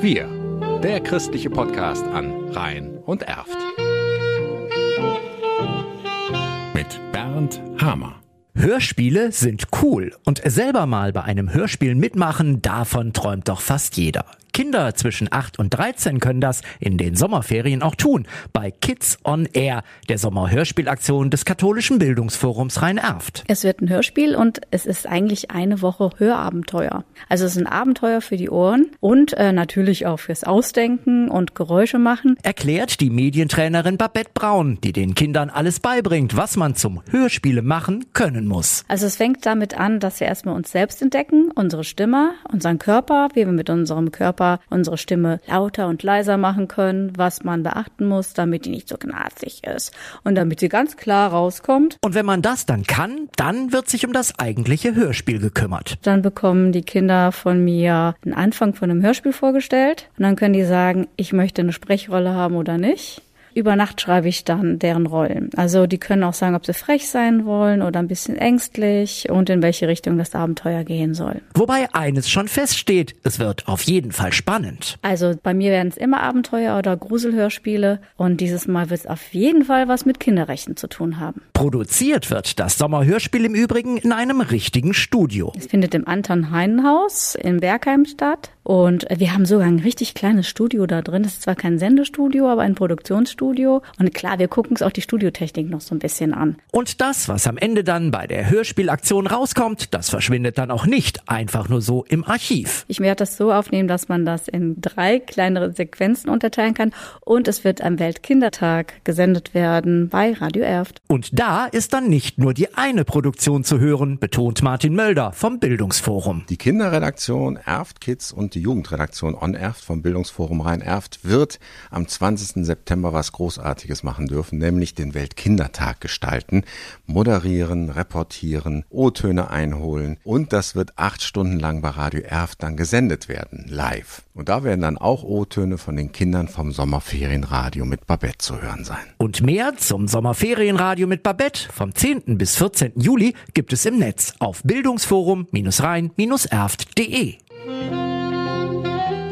Wir, der christliche Podcast an Rhein und Erft. Mit Bernd Hamer. Hörspiele sind cool und selber mal bei einem Hörspiel mitmachen, davon träumt doch fast jeder. Kinder zwischen 8 und 13 können das in den Sommerferien auch tun. Bei Kids on Air, der Sommerhörspielaktion des katholischen Bildungsforums Rhein-Erft. Es wird ein Hörspiel und es ist eigentlich eine Woche Hörabenteuer. Also es ist ein Abenteuer für die Ohren und äh, natürlich auch fürs Ausdenken und Geräusche machen. Erklärt die Medientrainerin Babette Braun, die den Kindern alles beibringt, was man zum Hörspiele machen können muss. Also es fängt damit an, dass wir erstmal uns selbst entdecken, unsere Stimme, unseren Körper, wie wir mit unserem Körper Körper unsere Stimme lauter und leiser machen können, was man beachten muss, damit die nicht so gnazig ist und damit sie ganz klar rauskommt. Und wenn man das dann kann, dann wird sich um das eigentliche Hörspiel gekümmert. Dann bekommen die Kinder von mir einen Anfang von einem Hörspiel vorgestellt und dann können die sagen, ich möchte eine Sprechrolle haben oder nicht. Über Nacht schreibe ich dann deren Rollen. Also die können auch sagen, ob sie frech sein wollen oder ein bisschen ängstlich und in welche Richtung das Abenteuer gehen soll. Wobei eines schon feststeht, es wird auf jeden Fall spannend. Also bei mir werden es immer Abenteuer oder Gruselhörspiele und dieses Mal wird es auf jeden Fall was mit Kinderrechten zu tun haben. Produziert wird das Sommerhörspiel im Übrigen in einem richtigen Studio. Es findet im Anton Heinen Haus in Bergheim statt und wir haben sogar ein richtig kleines Studio da drin. Das ist zwar kein Sendestudio, aber ein Produktionsstudio. Und klar, wir gucken uns auch die Studiotechnik noch so ein bisschen an. Und das, was am Ende dann bei der Hörspielaktion rauskommt, das verschwindet dann auch nicht einfach nur so im Archiv. Ich werde das so aufnehmen, dass man das in drei kleinere Sequenzen unterteilen kann. Und es wird am Weltkindertag gesendet werden bei Radio Erft. Und da ist dann nicht nur die eine Produktion zu hören, betont Martin Mölder vom Bildungsforum. Die Kinderredaktion Erft Kids und die Jugendredaktion On Erft vom Bildungsforum Rhein-Erft wird am 20. September was Großartiges machen dürfen, nämlich den Weltkindertag gestalten, moderieren, reportieren, O-Töne einholen und das wird acht Stunden lang bei Radio Erft dann gesendet werden, live. Und da werden dann auch O-Töne von den Kindern vom Sommerferienradio mit Babette zu hören sein. Und mehr zum Sommerferienradio mit Babette vom 10. bis 14. Juli gibt es im Netz auf bildungsforum-rhein-erft.de.